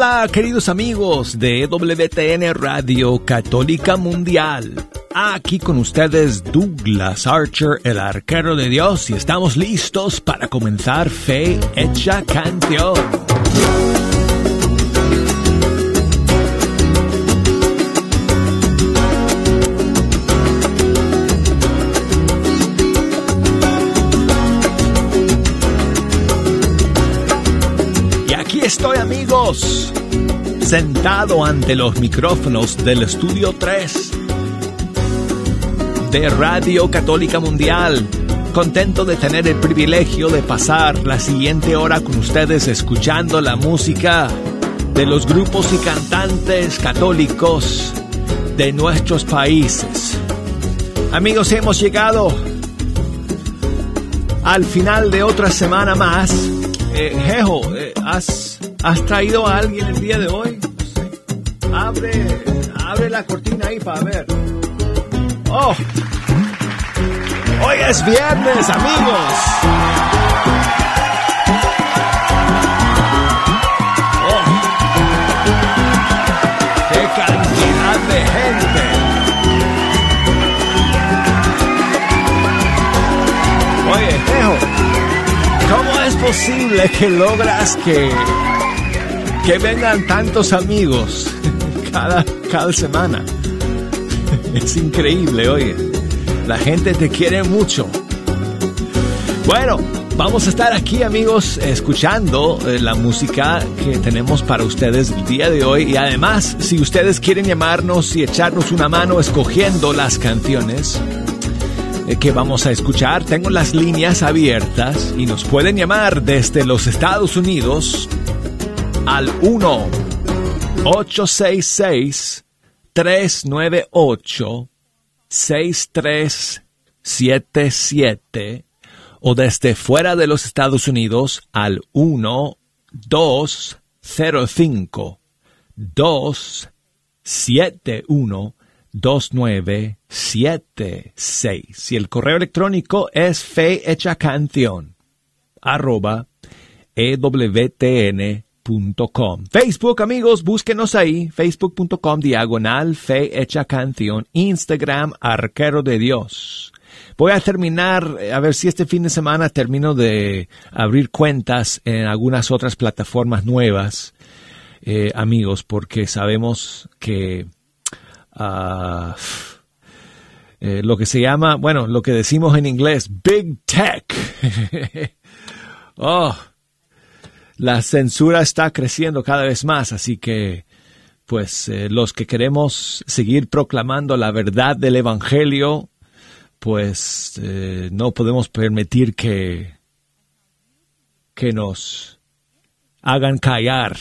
Hola, queridos amigos de WTN Radio Católica Mundial. Aquí con ustedes Douglas Archer, el arquero de Dios, y estamos listos para comenzar Fe Hecha Canción. estoy amigos, sentado ante los micrófonos del Estudio 3 de Radio Católica Mundial, contento de tener el privilegio de pasar la siguiente hora con ustedes escuchando la música de los grupos y cantantes católicos de nuestros países. Amigos, hemos llegado al final de otra semana más. Eh, Jejo, eh, has ¿Has traído a alguien el día de hoy? Abre, la cortina ahí para ver. ¡Oh! Hoy es viernes, amigos. ¡Oh! ¡Qué cantidad de gente! Oye, Tejo, ¿cómo es posible que logras que que vengan tantos amigos cada, cada semana. Es increíble, oye. La gente te quiere mucho. Bueno, vamos a estar aquí amigos escuchando eh, la música que tenemos para ustedes el día de hoy y además si ustedes quieren llamarnos y echarnos una mano escogiendo las canciones eh, que vamos a escuchar, tengo las líneas abiertas y nos pueden llamar desde los Estados Unidos al 1 866 398 6377 o desde fuera de los Estados Unidos al 1 205 271 2976 y el correo electrónico es canción arroba ewtn Facebook, amigos, búsquenos ahí, facebook.com diagonal fe hecha canción, Instagram arquero de Dios. Voy a terminar, eh, a ver si este fin de semana termino de abrir cuentas en algunas otras plataformas nuevas, eh, amigos, porque sabemos que uh, eh, lo que se llama, bueno, lo que decimos en inglés, Big Tech. oh, la censura está creciendo cada vez más, así que pues eh, los que queremos seguir proclamando la verdad del Evangelio, pues eh, no podemos permitir que, que nos hagan callar.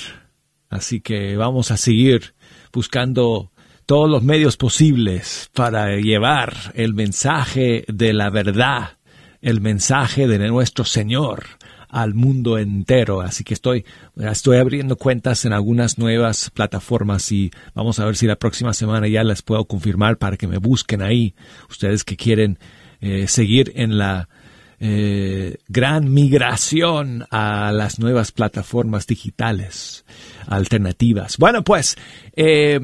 Así que vamos a seguir buscando todos los medios posibles para llevar el mensaje de la verdad, el mensaje de nuestro Señor al mundo entero. Así que estoy, estoy abriendo cuentas en algunas nuevas plataformas y vamos a ver si la próxima semana ya les puedo confirmar para que me busquen ahí. Ustedes que quieren eh, seguir en la eh, gran migración a las nuevas plataformas digitales alternativas. Bueno, pues eh,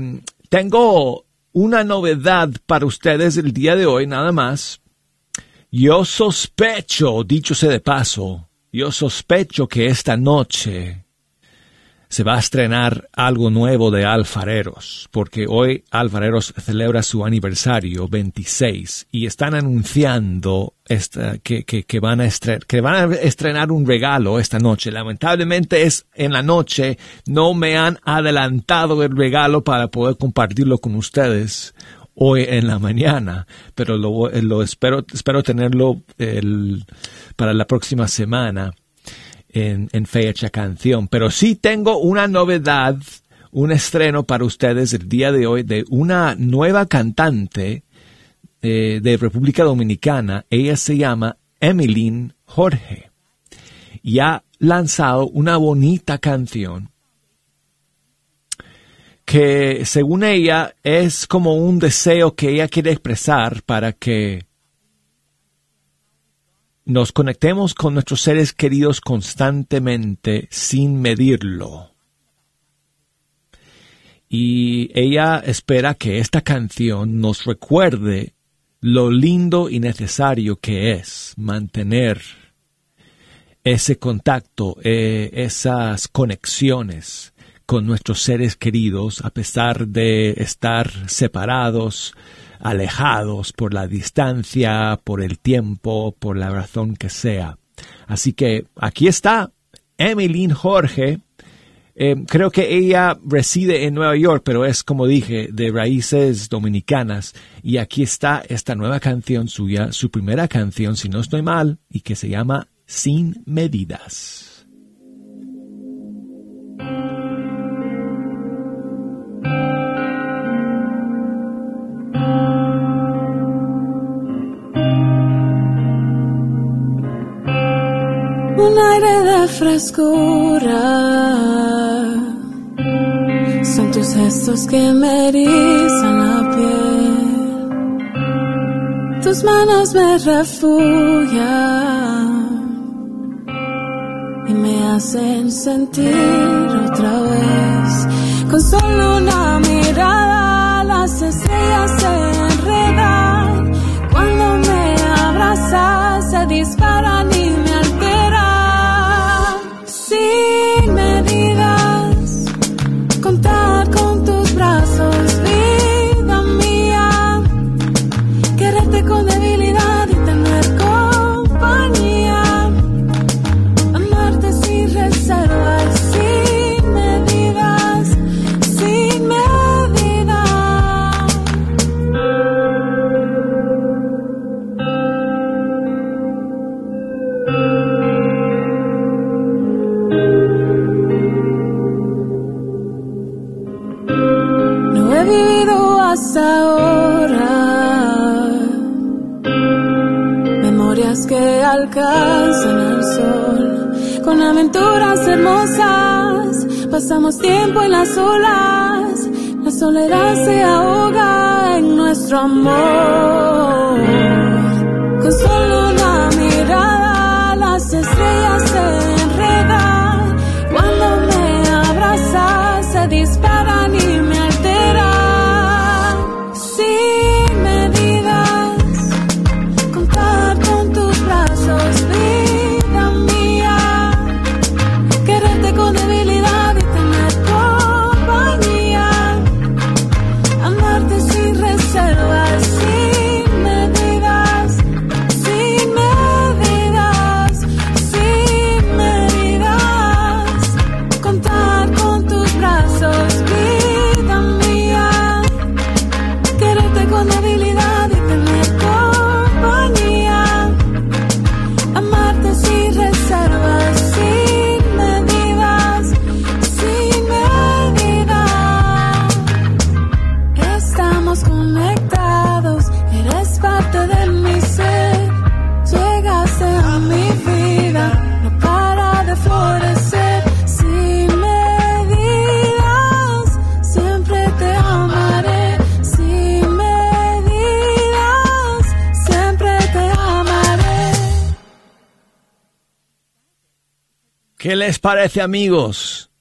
tengo una novedad para ustedes el día de hoy, nada más. Yo sospecho, dicho sea de paso, yo sospecho que esta noche se va a estrenar algo nuevo de Alfareros, porque hoy Alfareros celebra su aniversario 26 y están anunciando que van a estrenar un regalo esta noche. Lamentablemente es en la noche, no me han adelantado el regalo para poder compartirlo con ustedes hoy en la mañana, pero lo, espero, espero tenerlo para la próxima semana en, fecha canción. Pero sí tengo una novedad, un estreno para ustedes el día de hoy de una nueva cantante eh, de República Dominicana. Ella se llama Emmeline Jorge y ha lanzado una bonita canción que según ella es como un deseo que ella quiere expresar para que nos conectemos con nuestros seres queridos constantemente sin medirlo. y ella espera que esta canción nos recuerde lo lindo y necesario que es mantener ese contacto, eh, esas conexiones con nuestros seres queridos a pesar de estar separados, alejados por la distancia, por el tiempo, por la razón que sea. Así que aquí está Emmeline Jorge. Eh, creo que ella reside en Nueva York, pero es, como dije, de raíces dominicanas. Y aquí está esta nueva canción suya, su primera canción, si no estoy mal, y que se llama Sin Medidas. Un aire de frescura. Son tus gestos que me erizan la piel. Tus manos me refugian y me hacen sentir otra vez. Con solo una mirada las estrellas se enredan. Cuando me abrazas se disparan pasamos tiempo en las olas. La soledad se ahoga en nuestro amor. Parece amigos?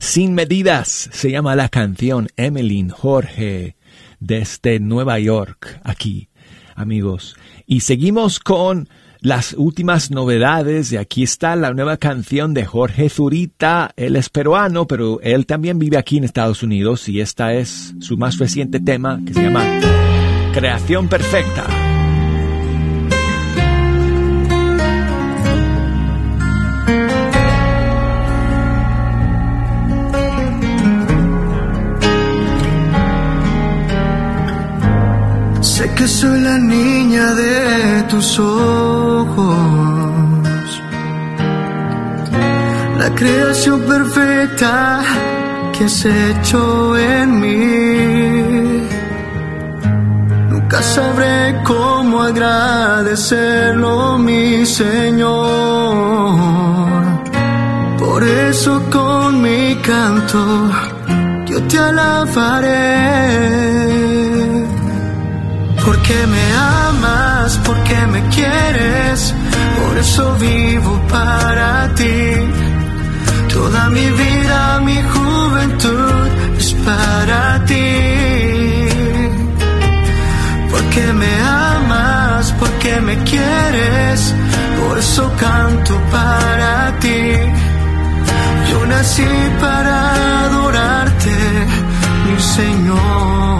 Sin medidas se llama la canción Emmeline Jorge desde Nueva York, aquí, amigos. Y seguimos con las últimas novedades y aquí está la nueva canción de Jorge Zurita. Él es peruano, pero él también vive aquí en Estados Unidos y esta es su más reciente tema que se llama Creación Perfecta. Soy la niña de tus ojos, la creación perfecta que has hecho en mí. Nunca sabré cómo agradecerlo, mi Señor. Por eso con mi canto yo te alabaré porque me amas, porque me quieres, por eso vivo para ti. Toda mi vida, mi juventud es para ti. Porque me amas, porque me quieres, por eso canto para ti. Yo nací para adorarte, mi Señor.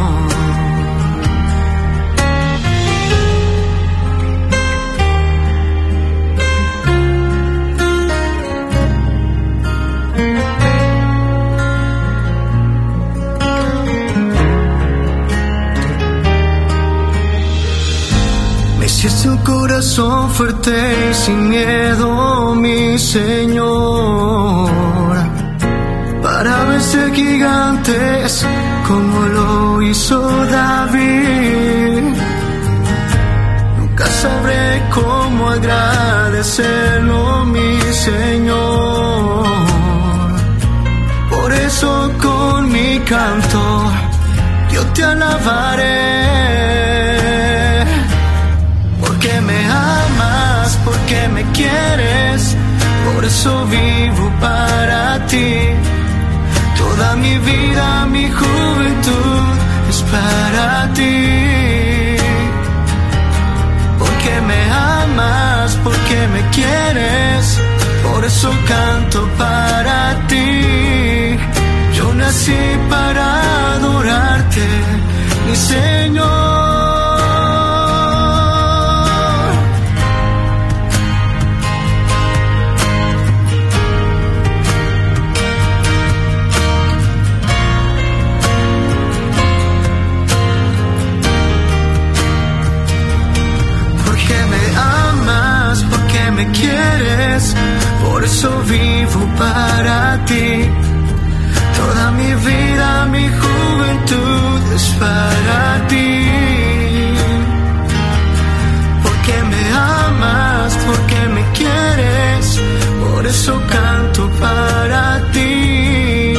Es un corazón fuerte y sin miedo, mi Señor, para vencer gigantes como lo hizo David. Nunca sabré cómo agradecerlo, mi Señor. Por eso con mi canto yo te alabaré porque me quieres, por eso vivo para ti. Toda mi vida, mi juventud es para ti. Porque me amas, porque me quieres, por eso canto para ti. Yo nací para adorarte, mi Señor. Para ti. Porque me amas, porque me quieres, por eso canto para ti.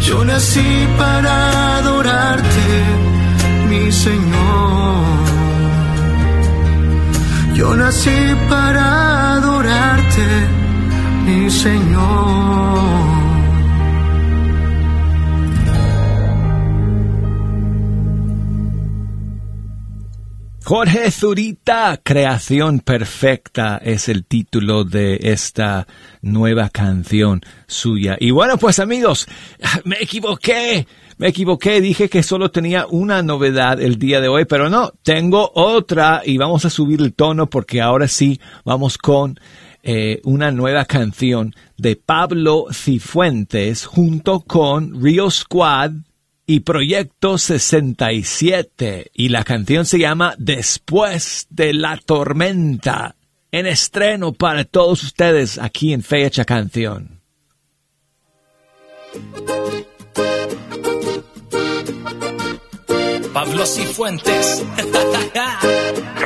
Yo nací para adorarte, mi Señor. Yo nací para adorarte, mi Señor. Jorge Zurita, Creación Perfecta es el título de esta nueva canción suya. Y bueno, pues amigos, me equivoqué. Me equivoqué, dije que solo tenía una novedad el día de hoy, pero no, tengo otra y vamos a subir el tono porque ahora sí vamos con eh, una nueva canción de Pablo Cifuentes junto con Rio Squad y Proyecto 67 y la canción se llama Después de la tormenta en estreno para todos ustedes aquí en Fecha Canción. Pablo Cifuentes.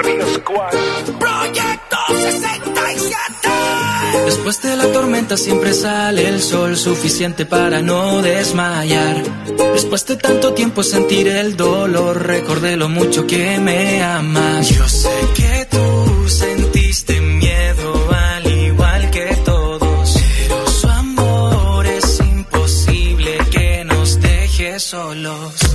Río Squad. Proyecto 67. Después de la tormenta siempre sale el sol suficiente para no desmayar. Después de tanto tiempo sentir el dolor, recordé lo mucho que me amas. Yo sé que tú sentiste miedo al igual que todos, pero su amor es imposible que nos deje solos.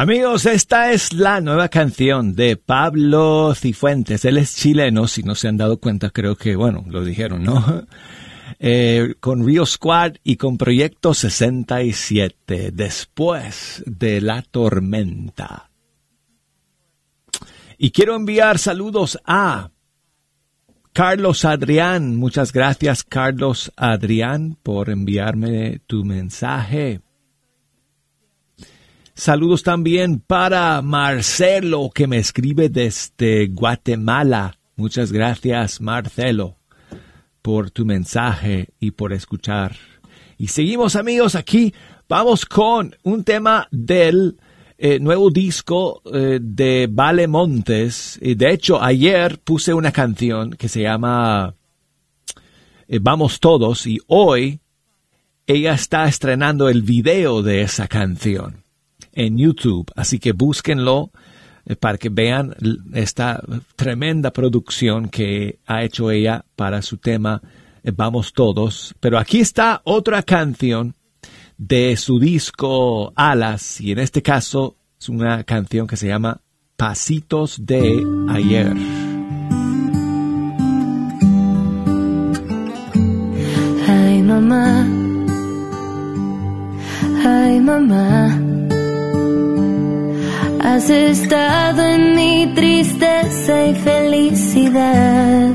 Amigos, esta es la nueva canción de Pablo Cifuentes. Él es chileno, si no se han dado cuenta, creo que, bueno, lo dijeron, ¿no? Eh, con Rio Squad y con Proyecto 67, después de la tormenta. Y quiero enviar saludos a Carlos Adrián. Muchas gracias, Carlos Adrián, por enviarme tu mensaje. Saludos también para Marcelo, que me escribe desde Guatemala. Muchas gracias, Marcelo, por tu mensaje y por escuchar. Y seguimos, amigos, aquí. Vamos con un tema del eh, nuevo disco eh, de Vale Montes. Y de hecho, ayer puse una canción que se llama eh, Vamos Todos y hoy ella está estrenando el video de esa canción en YouTube. Así que búsquenlo eh, para que vean esta tremenda producción que ha hecho ella para su tema eh, Vamos Todos. Pero aquí está otra canción de su disco Alas y en este caso es una canción que se llama Pasitos de ayer. Ay mamá, ay mamá. Has estado en mi tristeza y felicidad.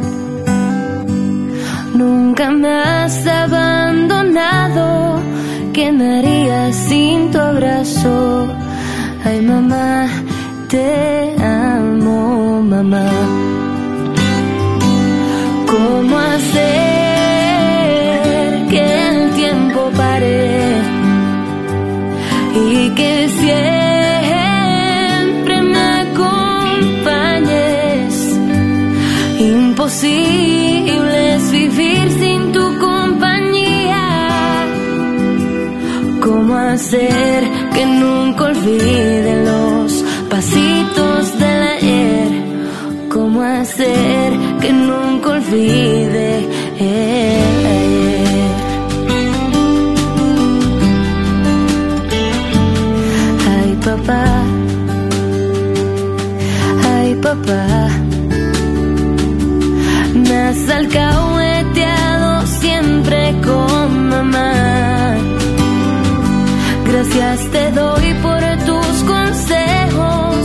Nunca me has abandonado. ¿Qué me sin tu abrazo? Ay, mamá, te amo, mamá. Imposible es vivir sin tu compañía. ¿Cómo hacer que nunca olvide los pasitos del ayer? ¿Cómo hacer que nunca olvide el has alcahueteado siempre con mamá. Gracias te doy por tus consejos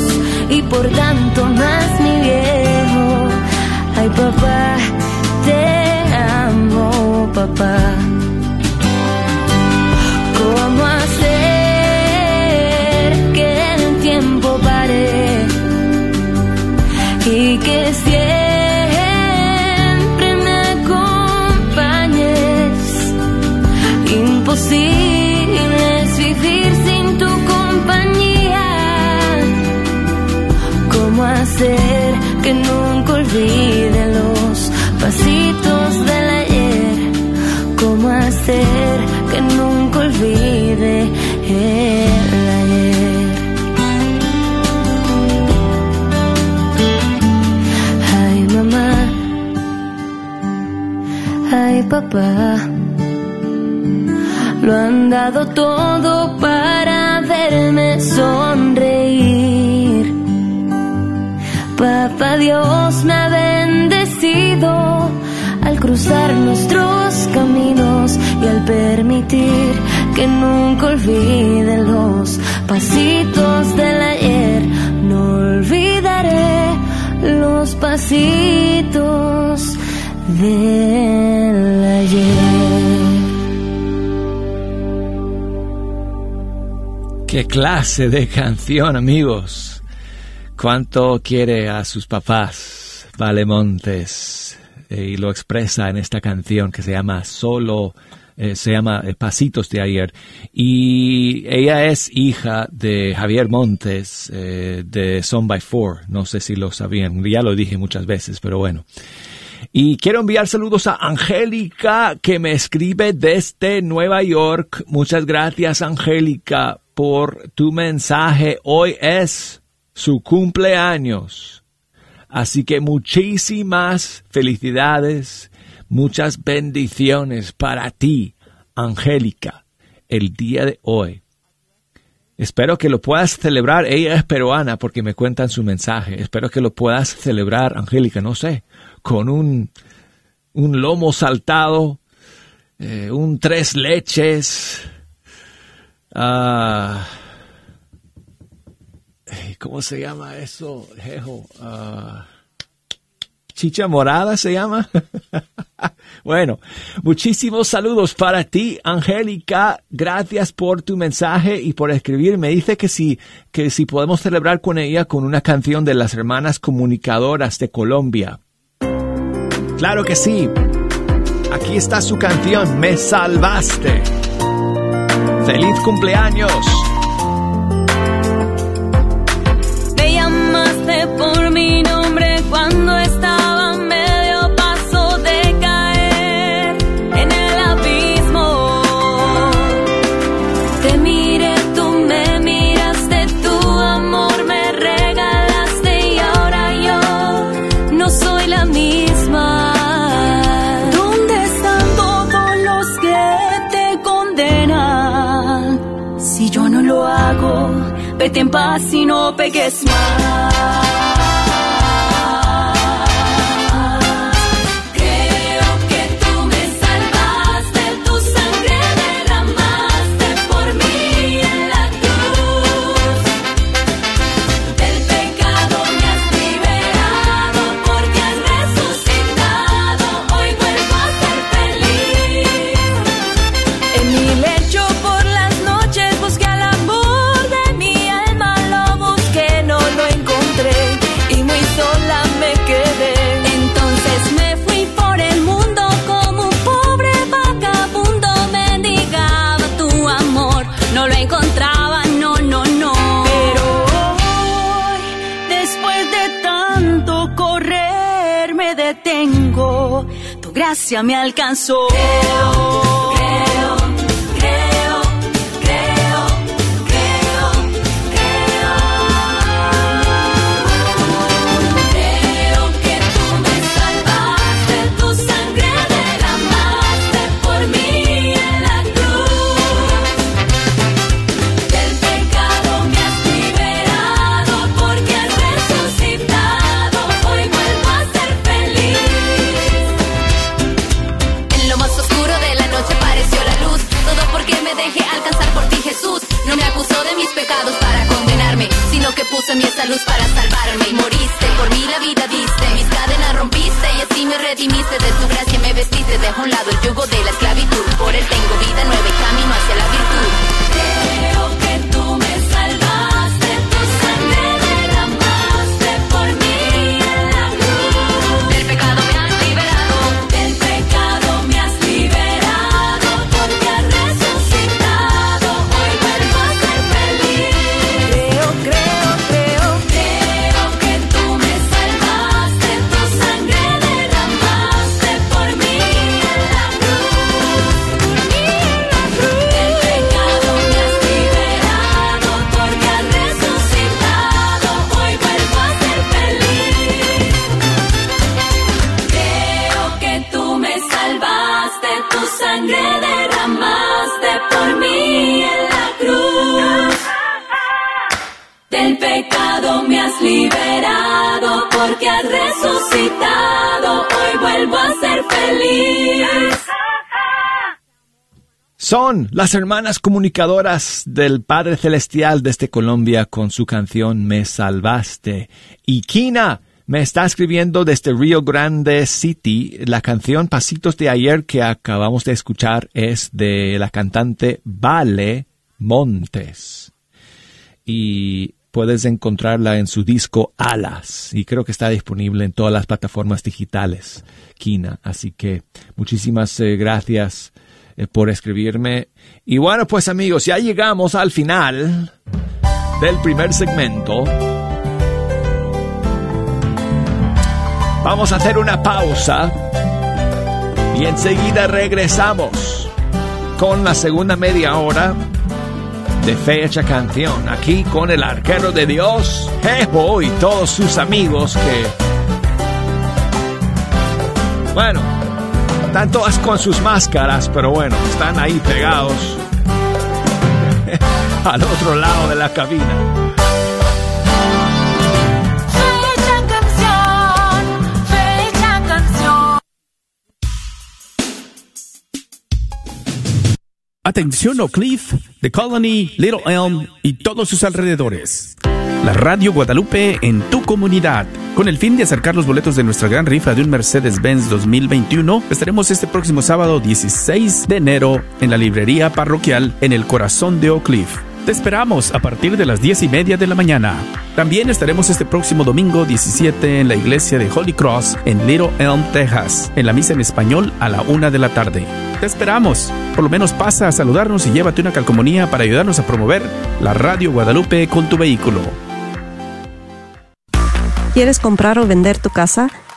y por tanto más mi viejo. Ay papá, te amo papá. Papá lo han dado todo para verme sonreír. Papá Dios me ha bendecido al cruzar nuestros caminos y al permitir que nunca olvide los pasitos del ayer. No olvidaré los pasitos del ayer. Qué clase de canción, amigos. ¿Cuánto quiere a sus papás Vale Montes? Eh, y lo expresa en esta canción que se llama Solo, eh, se llama eh, Pasitos de ayer. Y ella es hija de Javier Montes de Son by Four. No sé si lo sabían, ya lo dije muchas veces, pero bueno. Y quiero enviar saludos a Angélica que me escribe desde Nueva York. Muchas gracias Angélica por tu mensaje. Hoy es su cumpleaños. Así que muchísimas felicidades, muchas bendiciones para ti, Angélica, el día de hoy. Espero que lo puedas celebrar. Ella es peruana porque me cuentan su mensaje. Espero que lo puedas celebrar, Angélica, no sé, con un, un lomo saltado, eh, un tres leches. Uh, ¿Cómo se llama eso, Jejo? Uh, chicha morada se llama. bueno, muchísimos saludos para ti, Angélica. Gracias por tu mensaje y por escribir. Me dice que si, que si podemos celebrar con ella con una canción de las hermanas comunicadoras de Colombia. Claro que sí. Aquí está su canción, Me Salvaste. ¡Feliz cumpleaños! Vete en paz y gracia me alcanzó. Para condenarme, sino que puso en mí esa luz para salvarme. Y moriste, por mí la vida diste. Mis cadenas rompiste y así me redimiste. De tu gracia me vestiste, dejo un lado el yugo de la esclavitud. Por él tengo vida nueva y camino hacia me has liberado porque has resucitado. Hoy vuelvo a ser feliz. Son las hermanas comunicadoras del Padre Celestial desde Colombia con su canción Me Salvaste. Y Kina me está escribiendo desde Rio Grande City. La canción Pasitos de ayer que acabamos de escuchar es de la cantante Vale Montes. Y puedes encontrarla en su disco Alas. Y creo que está disponible en todas las plataformas digitales, Kina. Así que muchísimas eh, gracias eh, por escribirme. Y bueno, pues amigos, ya llegamos al final del primer segmento. Vamos a hacer una pausa y enseguida regresamos con la segunda media hora de Fecha Canción, aquí con el arquero de Dios, Jejo, y todos sus amigos que, bueno, están todas con sus máscaras, pero bueno, están ahí pegados. al otro lado de la cabina. Atención Oak Cliff, The Colony, Little Elm y todos sus alrededores. La Radio Guadalupe en tu comunidad. Con el fin de acercar los boletos de nuestra gran rifa de un Mercedes-Benz 2021, estaremos este próximo sábado 16 de enero en la librería parroquial en el corazón de Oak Cliff. Te esperamos a partir de las 10 y media de la mañana. También estaremos este próximo domingo 17 en la iglesia de Holy Cross en Little Elm, Texas, en la misa en español a la una de la tarde. Te esperamos. Por lo menos pasa a saludarnos y llévate una calcomanía para ayudarnos a promover la Radio Guadalupe con tu vehículo. ¿Quieres comprar o vender tu casa?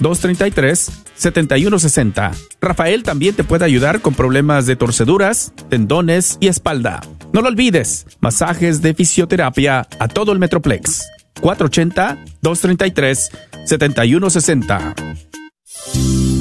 480-233-7160. Rafael también te puede ayudar con problemas de torceduras, tendones y espalda. No lo olvides, masajes de fisioterapia a todo el Metroplex. 480-233-7160.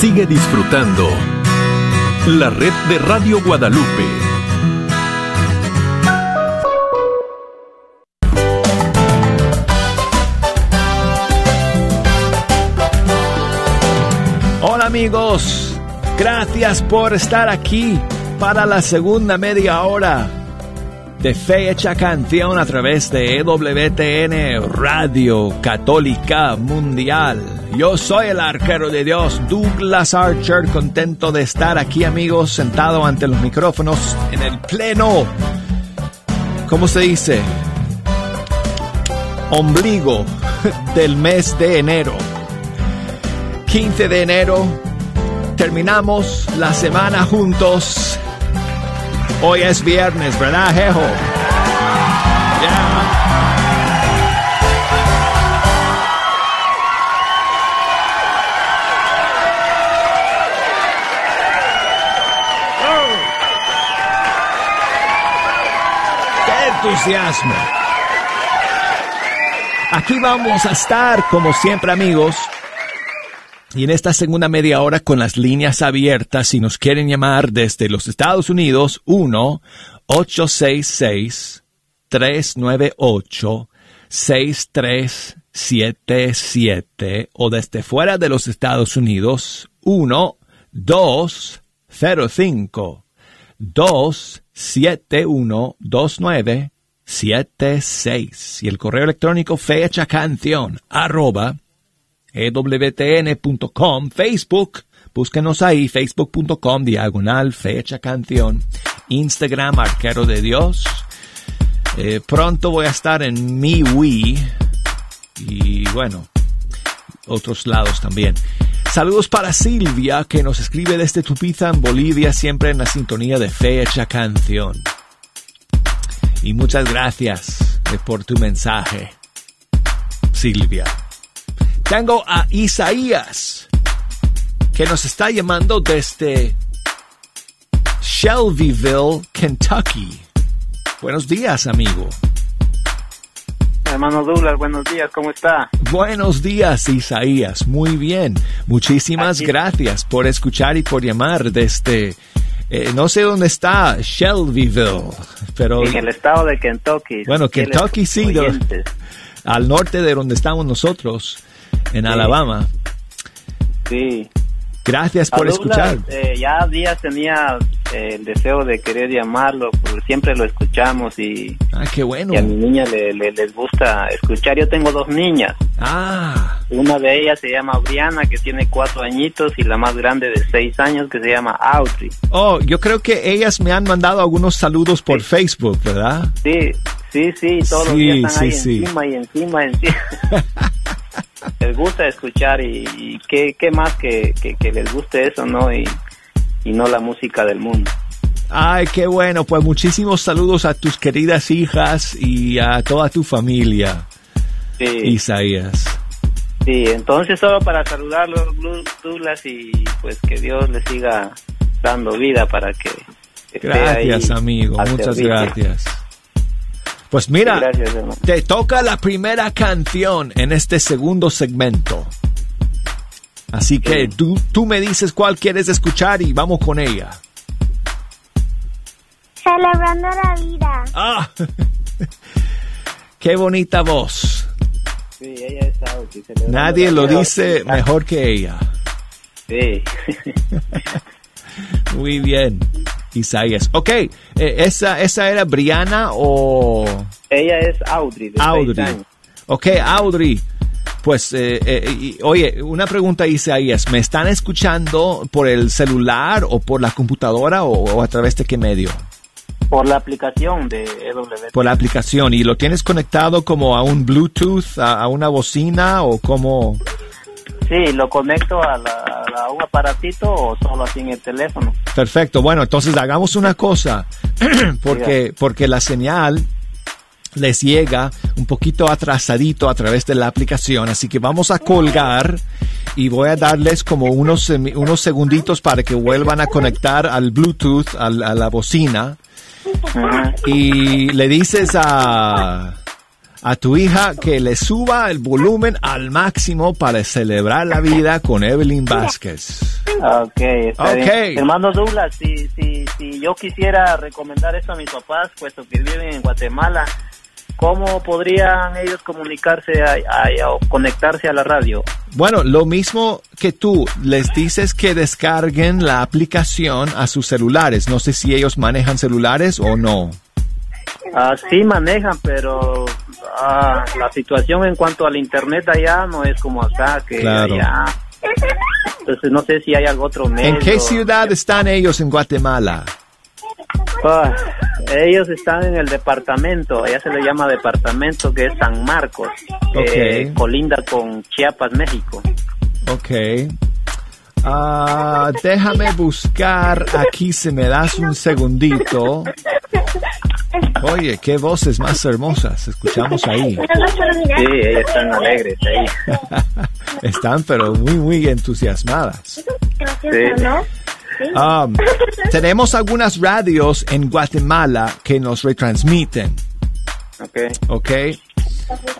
Sigue disfrutando la red de Radio Guadalupe. Hola amigos, gracias por estar aquí para la segunda media hora de Fecha Canción a través de EWTN Radio Católica Mundial. Yo soy el arquero de Dios, Douglas Archer, contento de estar aquí amigos, sentado ante los micrófonos en el pleno, ¿cómo se dice? Ombligo del mes de enero. 15 de enero, terminamos la semana juntos. Hoy es viernes, ¿verdad, Jejo? Ya. ¡Qué entusiasmo! Aquí vamos a estar, como siempre, amigos. Y en esta segunda media hora con las líneas abiertas, si nos quieren llamar desde los Estados Unidos, 1-866-398-6377 o desde fuera de los Estados Unidos, 1-205-271-2976 y el correo electrónico fecha canción arroba ewtn.com, Facebook, búsquenos ahí, facebook.com, diagonal, fecha canción, Instagram, arquero de Dios. Eh, pronto voy a estar en mi Wii y bueno, otros lados también. Saludos para Silvia, que nos escribe desde Tupiza, en Bolivia, siempre en la sintonía de Fecha Canción. Y muchas gracias eh, por tu mensaje, Silvia. Tengo a Isaías, que nos está llamando desde Shelbyville, Kentucky. Buenos días, amigo. Hermano Douglas, buenos días, ¿cómo está? Buenos días, Isaías. Muy bien. Muchísimas gracias por escuchar y por llamar desde... eh, no sé dónde está Shelbyville, pero... En el estado de Kentucky. Bueno, Kentucky sí, al norte de donde estamos nosotros, en Alabama. Sí. Gracias por Douglas, escuchar. eh, ya días tenía eh, el deseo de querer llamarlo, porque siempre lo escuchamos y, Ah, qué bueno. y a mi niña le, le- les gusta escuchar. Yo tengo dos niñas. Ah, Una de ellas se llama Briana, que tiene cuatro añitos, y la más grande de seis años, que se llama Audrey. oh, yo creo que ellas me han mandado algunos saludos por Facebook, ¿verdad? Sí, sí, sí, todos los días están ahí sí, encima y encima, encima. les gusta escuchar y, y qué, qué más que, que, que les guste eso, ¿no? Y, y no la música del mundo. Ay, qué bueno. Pues muchísimos saludos a tus queridas hijas y a toda tu familia, Sí, Isaías. sí, entonces solo para saludarlos, Lu- Douglas, y pues que Dios les siga dando vida para que Gracias, amigo. Muchas servicio. gracias. Pues mira, gracias, te toca la primera canción en este segundo segmento. Así que tú, tú me dices cuál quieres escuchar y vamos con ella. Celebrando la vida. Ah, qué bonita voz. Sí, ella es celebrando Nadie lo vida. dice mejor que ella. Sí. Muy bien, Isaías. Ok, eh, esa, esa era Briana o ella es Audrey, de Audrey. años. Ok, Audrey. Pues, eh, eh, y- oye, una pregunta, Isaías. ¿Me están escuchando por el celular o por la computadora o, o a través de qué medio? Por la aplicación de E EWT. Por la aplicación. ¿Y lo tienes conectado como a un Bluetooth, a, a una bocina o como... Sí, lo conecto a, la, a un aparatito o solo así en el teléfono. Perfecto. Bueno, entonces hagamos una cosa, porque, porque la señal les llega un poquito atrasadito a través de la aplicación, así que vamos a colgar y voy a darles como unos, semi- unos segunditos para que vuelvan a conectar al Bluetooth, a, la bocina, y le dices a, a tu hija que le suba el volumen al máximo para celebrar la vida con Evelyn Vázquez. Ok, está Ok. bien. Hermano Douglas, si, si, si yo quisiera recomendar eso a mis papás, puesto que viven en Guatemala, ¿cómo podrían ellos comunicarse a- a- o conectarse a la radio? Bueno, lo mismo que tú, les dices que descarguen la aplicación a sus celulares. No sé si ellos manejan celulares o no. Ah, sí manejan, pero ah, la situación en cuanto al internet allá no es como acá, que Claro. allá. Entonces no sé si hay algún otro medio. ¿En qué ciudad están ellos en Guatemala? Ah, ellos están en el departamento, allá se le llama departamento que es San Marcos, que Ok. colinda con Chiapas, México. Ok. Ah, déjame buscar aquí si me das un segundito. Oye, qué voces más hermosas escuchamos ahí. Sí, ellos están alegres ahí. Están pero muy, muy entusiasmadas. Sí. Um, tenemos algunas radios en Guatemala que nos retransmiten. Ok. ¿Ok?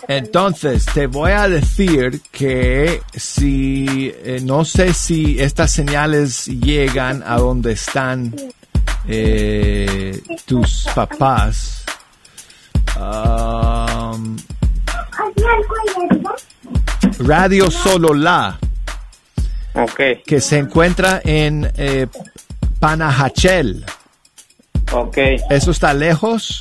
Entonces, te voy a decir que si, eh, no sé si estas señales llegan a donde están eh, tus papás. Um, Radio Solo La. Ok. Que se encuentra en eh, Panajachel. Ok. ¿Eso está lejos?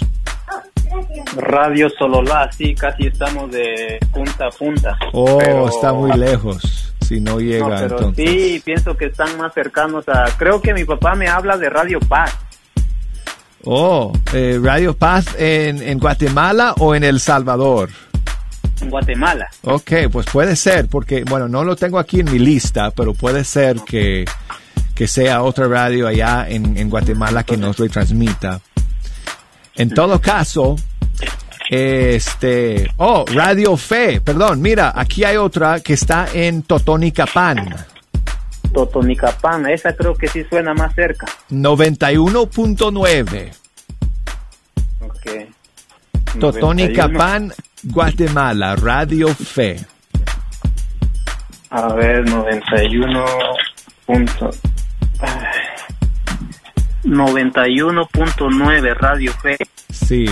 Radio Sololá, sí, casi estamos de punta a punta. Oh, Pero- está muy lejos. Si no llega, No, pero entonces. sí, pienso que están más cercanos a... Creo que mi papá me habla de Radio Paz. Oh, eh, Radio Paz en, en Guatemala o en El Salvador. en Guatemala. Ok, pues puede ser, porque, bueno, no lo tengo aquí en mi lista, pero puede ser que, que sea otra radio allá en, en Guatemala que nos retransmita. En todo caso, este, oh, Radio Fe, perdón, mira, aquí hay otra que está en Totonicapán. Totonicapán, esa creo que sí suena más cerca. 91.9. Ok. Totonicapán, Guatemala, Radio Fe. A ver, 91 punto... 91.9 Radio Fe. Sí.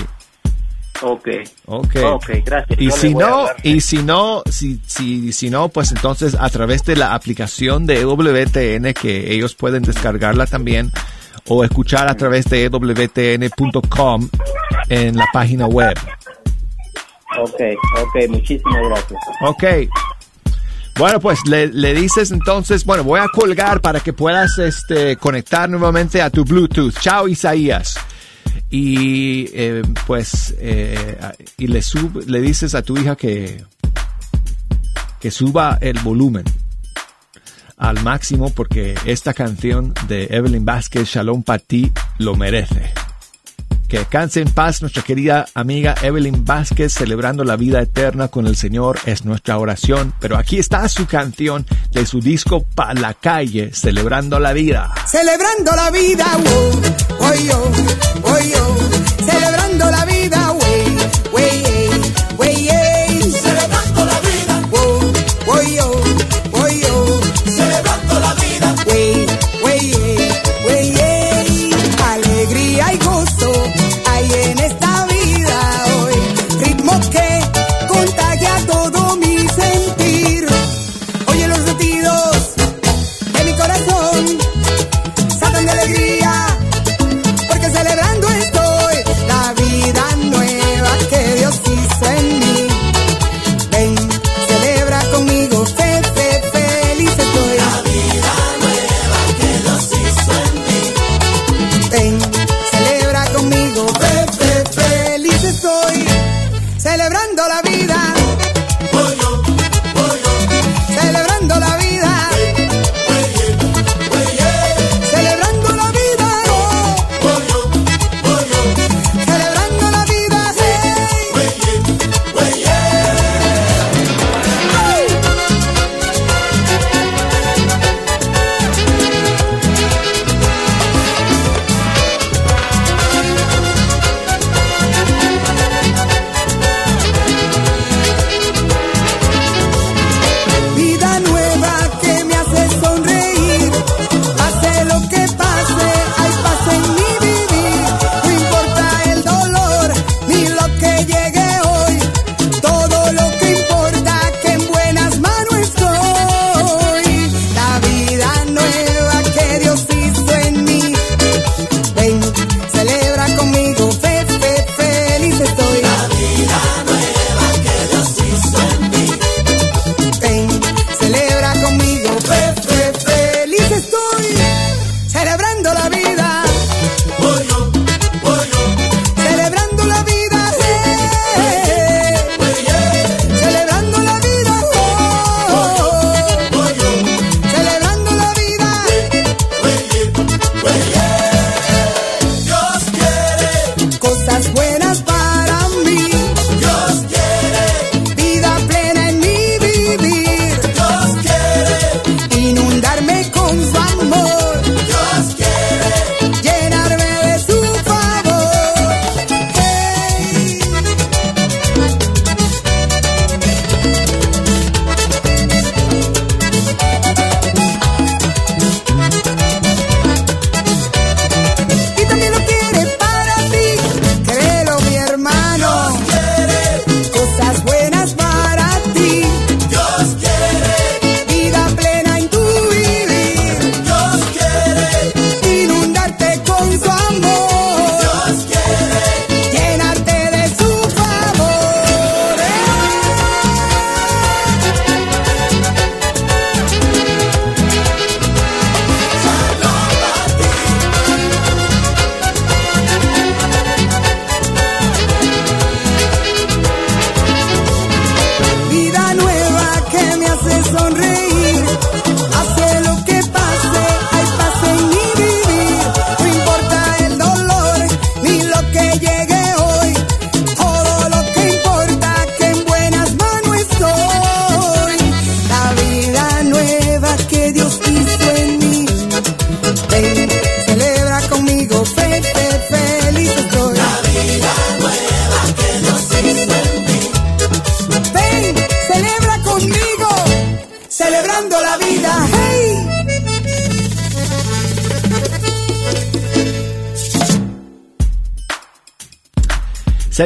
Ok. Ok. Ok, gracias. Y Yo si no, y si no, si, si, si no, pues entonces a través de la aplicación de EWTN que ellos pueden descargarla también o escuchar a través de EWTN.com en la página web. Ok, ok, muchísimas gracias. Ok. Bueno, pues le, le dices entonces, bueno, voy a colgar para que puedas este, conectar nuevamente a tu Bluetooth. Chao, Isaías. Y eh, pues, eh, y le, sub, le dices a tu hija que, que suba el volumen al máximo porque esta canción de Evelyn Vázquez, Shalom para ti, lo merece. Que descanse en paz nuestra querida amiga Evelyn Vázquez celebrando la vida eterna con el Señor es nuestra oración. Pero aquí está su canción de su disco Pa' la calle, celebrando la vida. Celebrando la vida, voy yo, voy yo. Celebrando la vida, wey, wey, ey, wey,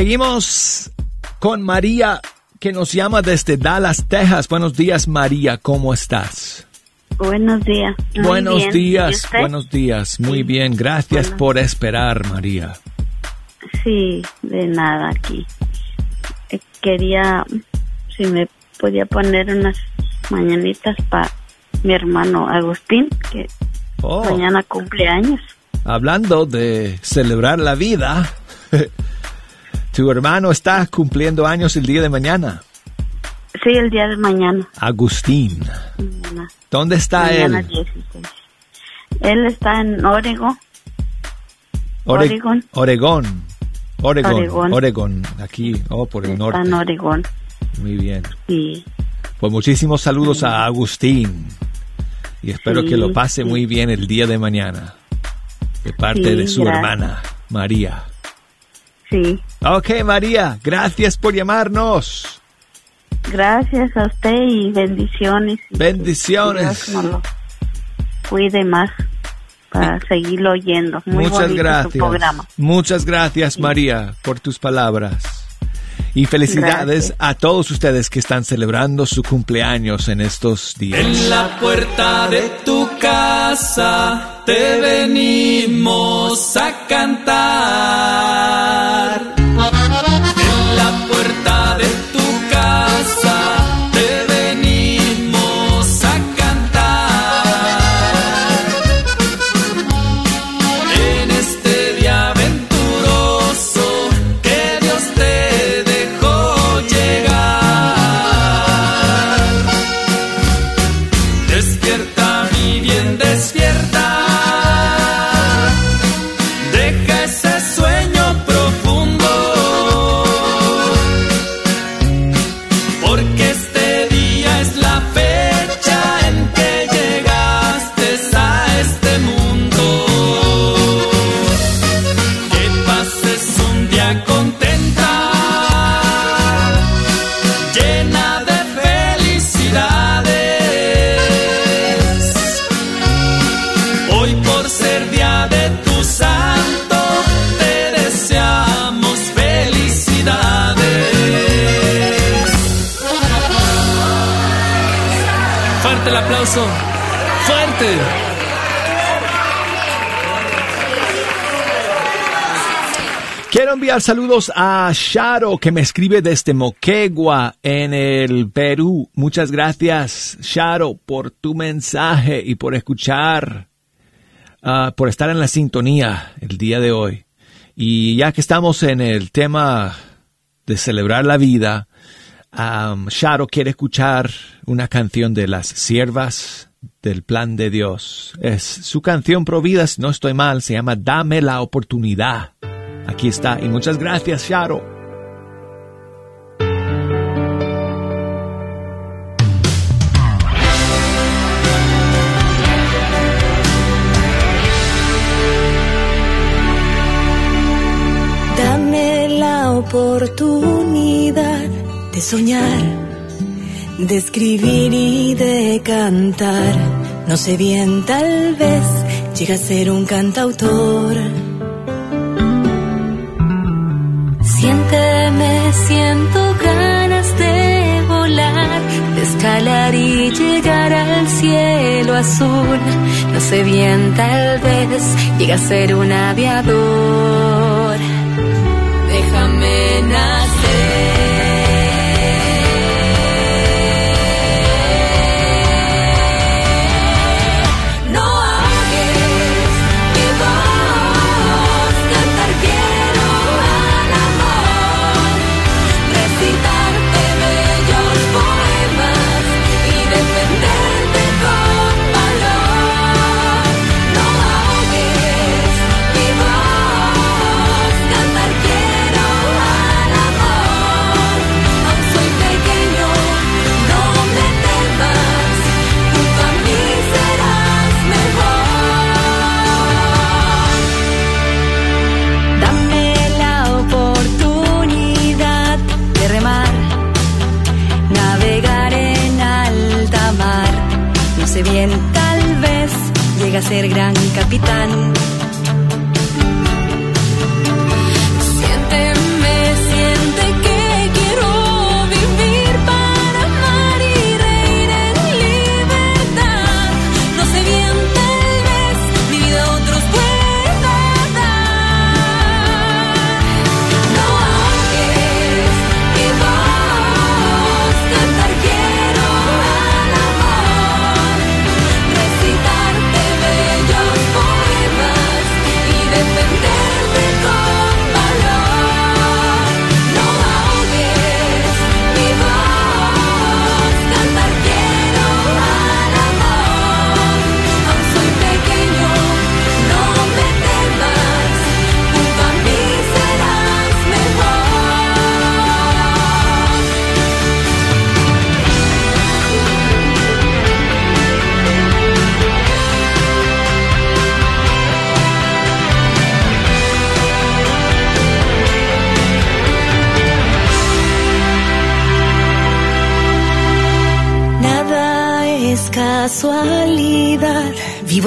Seguimos con María, que nos llama desde Dallas, Texas. Buenos días, María, ¿cómo estás? Buenos días. Muy buenos bien. ¿Y días, buenos días. Muy bien, gracias por esperar, María. Sí, de nada aquí. Eh, Quería, si me podía poner unas mañanitas para mi hermano Agustín, que Oh. mañana cumple años. Hablando de celebrar la vida, tu hermano está cumpliendo años el día de mañana. Sí, el día de mañana. Agustín. Mañana, ¿Dónde está mañana él? 16. Él está en Oregon. Ore- Oregon. Oregón. Oregón. Oregón. Oregón. Aquí, oh, por el Está norte. en Oregon. Muy bien. Sí. Pues muchísimos saludos a Agustín. Y espero Sí, que lo pase sí. muy bien el día de mañana. De parte Sí, de su gracias. hermana, María. Sí. Ok, María, gracias por llamarnos. Gracias a usted y bendiciones. Bendiciones. Dios nos lo cuide más para seguirlo oyendo. Muy Muchas su gracias. programa. Muchas gracias, María, por tus palabras. Y felicidades Gracias. a todos ustedes que están celebrando su cumpleaños en estos días. En la puerta de tu casa te venimos a cantar. Enviar saludos a Sharo, que me escribe desde Moquegua, en el Perú. Muchas gracias, Sharo, por tu mensaje y por escuchar, ah, por estar en la sintonía el día de hoy. Y ya que estamos en el tema de celebrar la vida, am, Sharo quiere escuchar una canción de las siervas del plan de Dios. Es su canción provida, si no estoy mal, se llama Dame la oportunidad. Aquí está. Y muchas gracias, Sharo. Dame la oportunidad de soñar, de escribir y de cantar. No sé bien, tal vez llegue a ser un cantautor. Siénteme, siento ganas de volar, de escalar y llegar al cielo azul. No sé bien, tal vez llegue a ser un aviador. Déjame nacer. Ser gran capitán.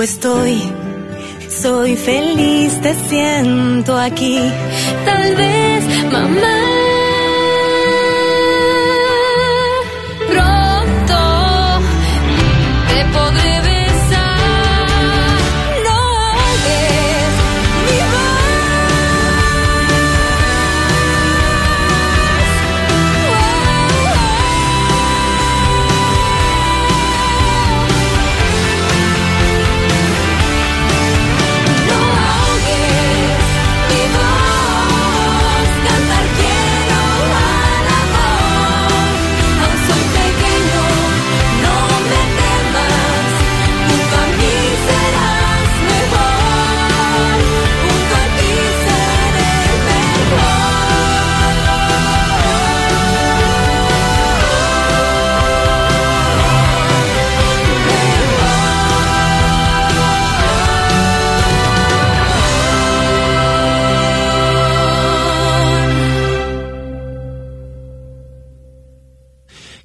Estoy, soy feliz, te siento aquí. Tal vez, mamá.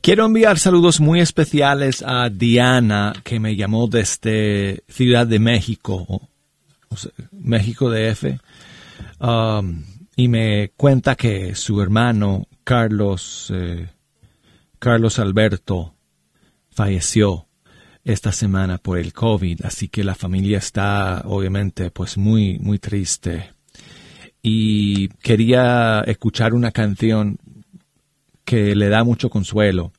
Quiero enviar saludos muy especiales a Diana, que me llamó desde Ciudad de México, México DF, um, y me cuenta que su hermano Carlos, eh, Carlos Alberto, falleció esta semana por el COVID, así que la familia está obviamente pues muy, muy triste. Y quería escuchar una canción que le da mucho consuelo.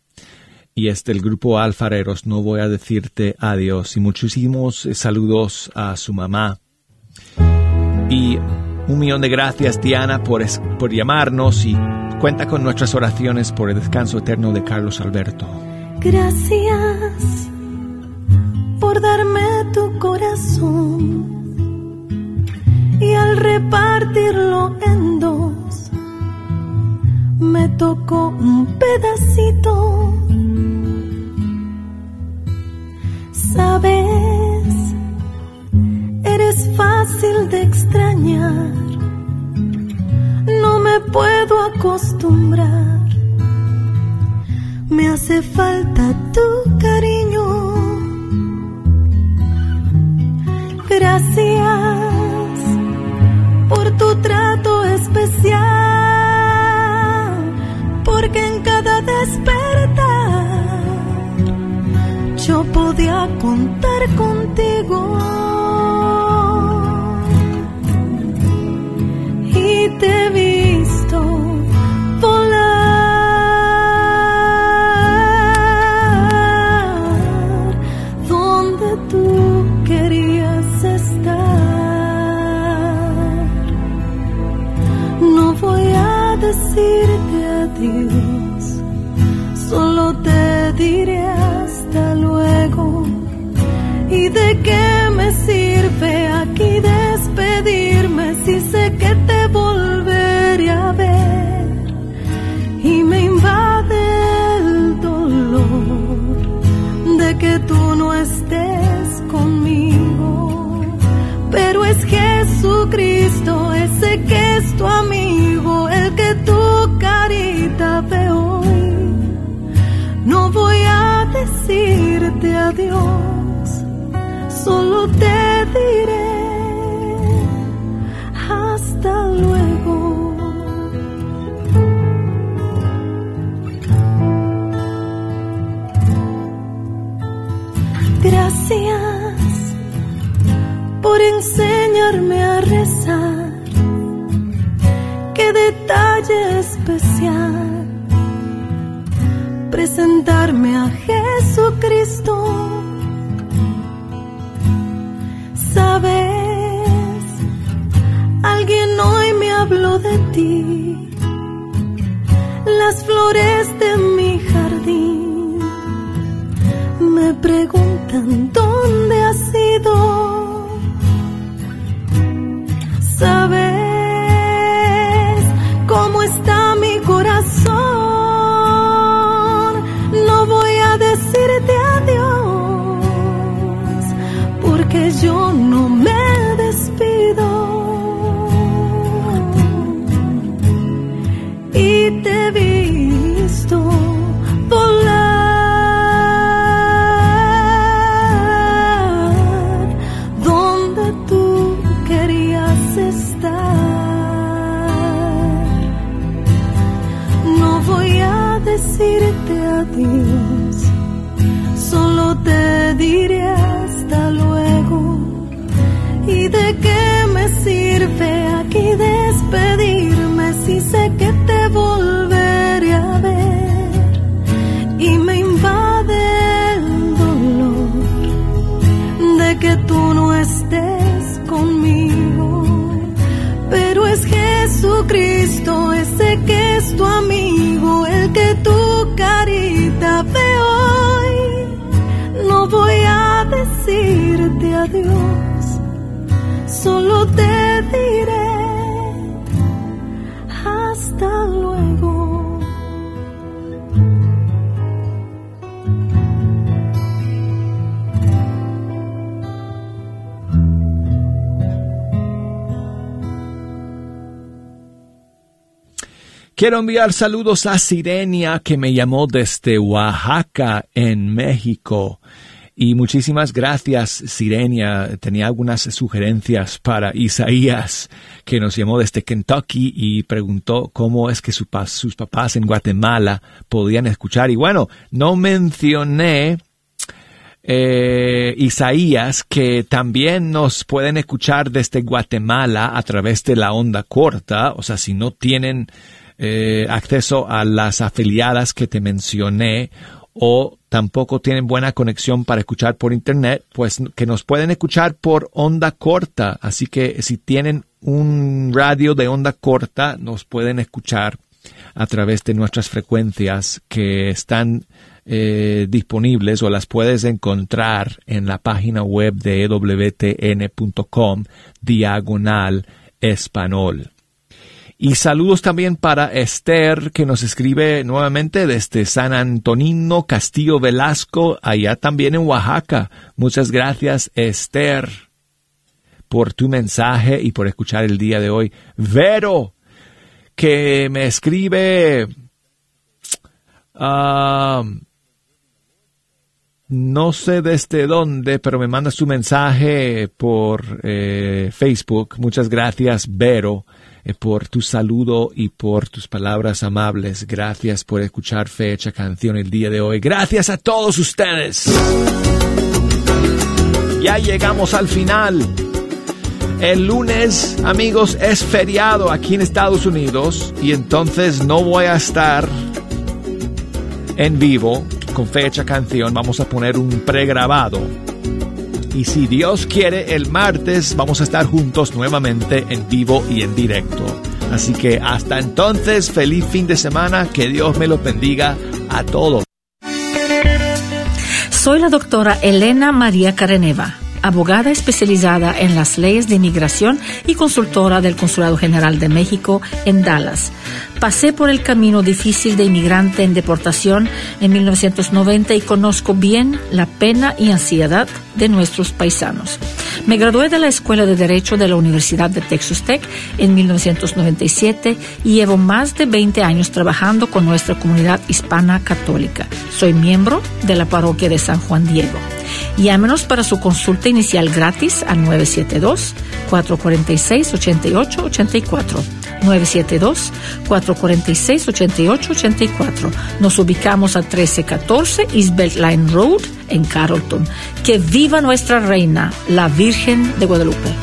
Y es del grupo Alfareros, no voy a decirte adiós. Y muchísimos eh, saludos a su mamá. Y un millón de gracias, Diana, por, por llamarnos y cuenta con nuestras oraciones por el descanso eterno de Carlos Alberto. Gracias por darme tu corazón y al repartirlo en dos me tocó un pedacito. Sabes, eres fácil de extrañar, no me puedo acostumbrar. Me hace falta tu cariño. Gracias por tu trato especial, porque en cada despertar yo podía contar contigo. Y te he te volveré a ver? Y me invade el dolor de que tú no estés conmigo. Pero es Jesucristo, ese que es tu amigo, el que tu carita ve hoy. No voy a decirte adiós solo te enseñarme a rezar. Qué detalle especial presentarme a Jesucristo. Sabes, alguien hoy me habló de ti. Las flores de mi jardín me preguntan dónde has ido. Que es tu amigo, el que tu carita ve hoy. No voy a decirte adiós, Quiero enviar saludos a Sirenia que me llamó desde Oaxaca en México. Y muchísimas gracias, Sirenia. Tenía algunas sugerencias para Isaías, que nos llamó desde Kentucky y preguntó cómo es que sus papás en Guatemala podían escuchar. Y bueno, no mencioné eh, Isaías, que también nos pueden escuchar desde Guatemala a través de la onda corta, o sea, si no tienen eh, acceso a las afiliadas que te mencioné o tampoco tienen buena conexión para escuchar por internet, pues que nos pueden escuchar por onda corta. Así que si tienen un radio de onda corta, nos pueden escuchar a través de nuestras frecuencias que están eh, disponibles o las puedes encontrar en la página web de ewtn.com diagonal español. Y saludos también para Esther, que nos escribe nuevamente desde San Antonino, Castillo Velasco, allá también en Oaxaca. Muchas gracias, Esther, por tu mensaje y por escuchar el día de hoy. Vero, que me escribe, ah, no sé desde dónde, pero me manda su mensaje por eh, Facebook. Muchas gracias, Vero, por tu saludo y por tus palabras amables. Gracias por escuchar Fecha Canción el día de hoy. Gracias a todos ustedes. Ya llegamos al final. El lunes, amigos, es feriado aquí en Estados Unidos y entonces no voy a estar en vivo con fecha canción. Vamos a poner un pregrabado. Y si Dios quiere, el martes vamos a estar juntos nuevamente en vivo y en directo. Así que hasta entonces, feliz fin de semana. Que Dios me los bendiga a todos. Soy la doctora Elena María Careneva, abogada especializada en las leyes de inmigración y consultora del Consulado General de México en Dallas. Pasé por el camino difícil de inmigrante en deportación en 1990 y conozco bien la pena y ansiedad de nuestros paisanos. Me gradué de la Escuela de Derecho de la Universidad de Texas Tech en 1997 y llevo más de 20 años trabajando con nuestra comunidad hispana católica. Soy miembro de la parroquia de San Juan Diego. Llámenos para su consulta inicial gratis al 972-446-8884. 972-446-8884. Nos ubicamos a 1314 East Beltline Road en Carrollton. Que viva nuestra reina, la Virgen de Guadalupe.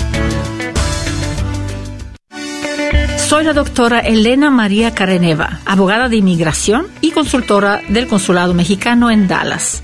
Soy la doctora Elena María Careneva, abogada de inmigración y consultora del Consulado Mexicano en Dallas.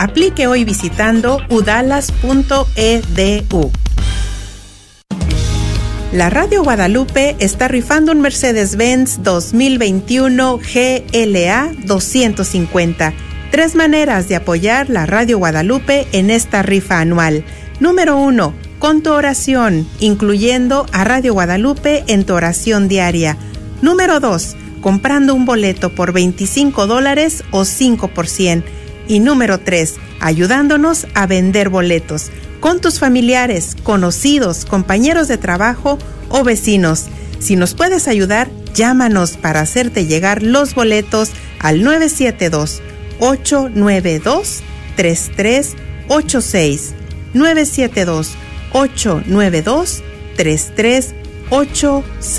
Aplique hoy visitando udalas.edu. La Radio Guadalupe está rifando un Mercedes-Benz 2021 GLA 250. Tres maneras de apoyar la Radio Guadalupe en esta rifa anual. Número 1. Con tu oración, incluyendo a Radio Guadalupe en tu oración diaria. Número 2. Comprando un boleto por 25 dólares o 5 por 100. Y número 3, ayudándonos a vender boletos con tus familiares, conocidos, compañeros de trabajo o vecinos. Si nos puedes ayudar, llámanos para hacerte llegar los boletos al 972-892-3386. 972-892-3386.